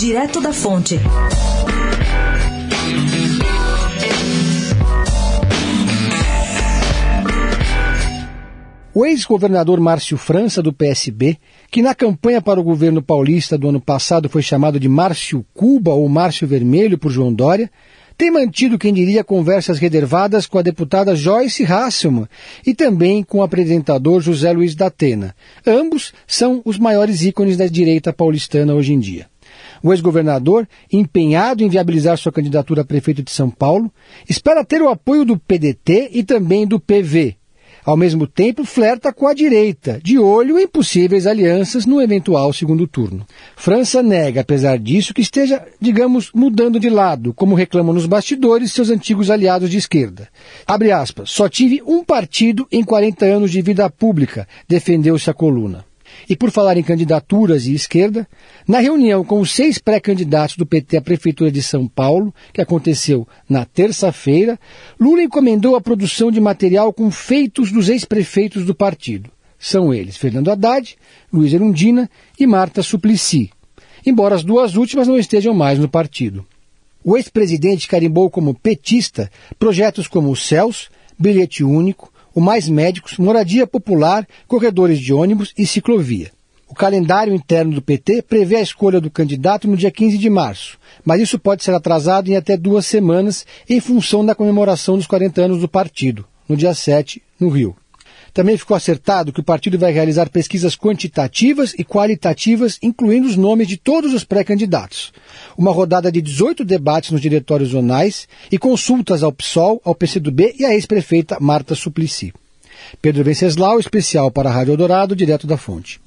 Direto da Fonte. O ex-governador Márcio França, do PSB, que na campanha para o governo paulista do ano passado foi chamado de Márcio Cuba ou Márcio Vermelho por João Dória, tem mantido, quem diria, conversas reservadas com a deputada Joyce Hasselmann e também com o apresentador José Luiz da Atena. Ambos são os maiores ícones da direita paulistana hoje em dia. O ex-governador, empenhado em viabilizar sua candidatura a prefeito de São Paulo, espera ter o apoio do PDT e também do PV, ao mesmo tempo, flerta com a direita, de olho em possíveis alianças no eventual segundo turno. França nega, apesar disso, que esteja, digamos, mudando de lado, como reclamam nos bastidores seus antigos aliados de esquerda. Abre aspas, só tive um partido em 40 anos de vida pública, defendeu-se a coluna. E por falar em candidaturas e esquerda, na reunião com os seis pré-candidatos do PT à Prefeitura de São Paulo, que aconteceu na terça-feira, Lula encomendou a produção de material com feitos dos ex-prefeitos do partido. São eles Fernando Haddad, Luiz Erundina e Marta Suplicy, embora as duas últimas não estejam mais no partido. O ex-presidente carimbou como petista projetos como o CELS, Bilhete Único, o Mais Médicos, Moradia Popular, Corredores de Ônibus e Ciclovia. O calendário interno do PT prevê a escolha do candidato no dia 15 de março, mas isso pode ser atrasado em até duas semanas em função da comemoração dos 40 anos do partido, no dia 7, no Rio. Também ficou acertado que o partido vai realizar pesquisas quantitativas e qualitativas, incluindo os nomes de todos os pré-candidatos. Uma rodada de 18 debates nos diretórios zonais e consultas ao PSOL, ao PCdoB e à ex-prefeita Marta Suplicy. Pedro Venceslau, especial para a Rádio Eldorado, direto da fonte.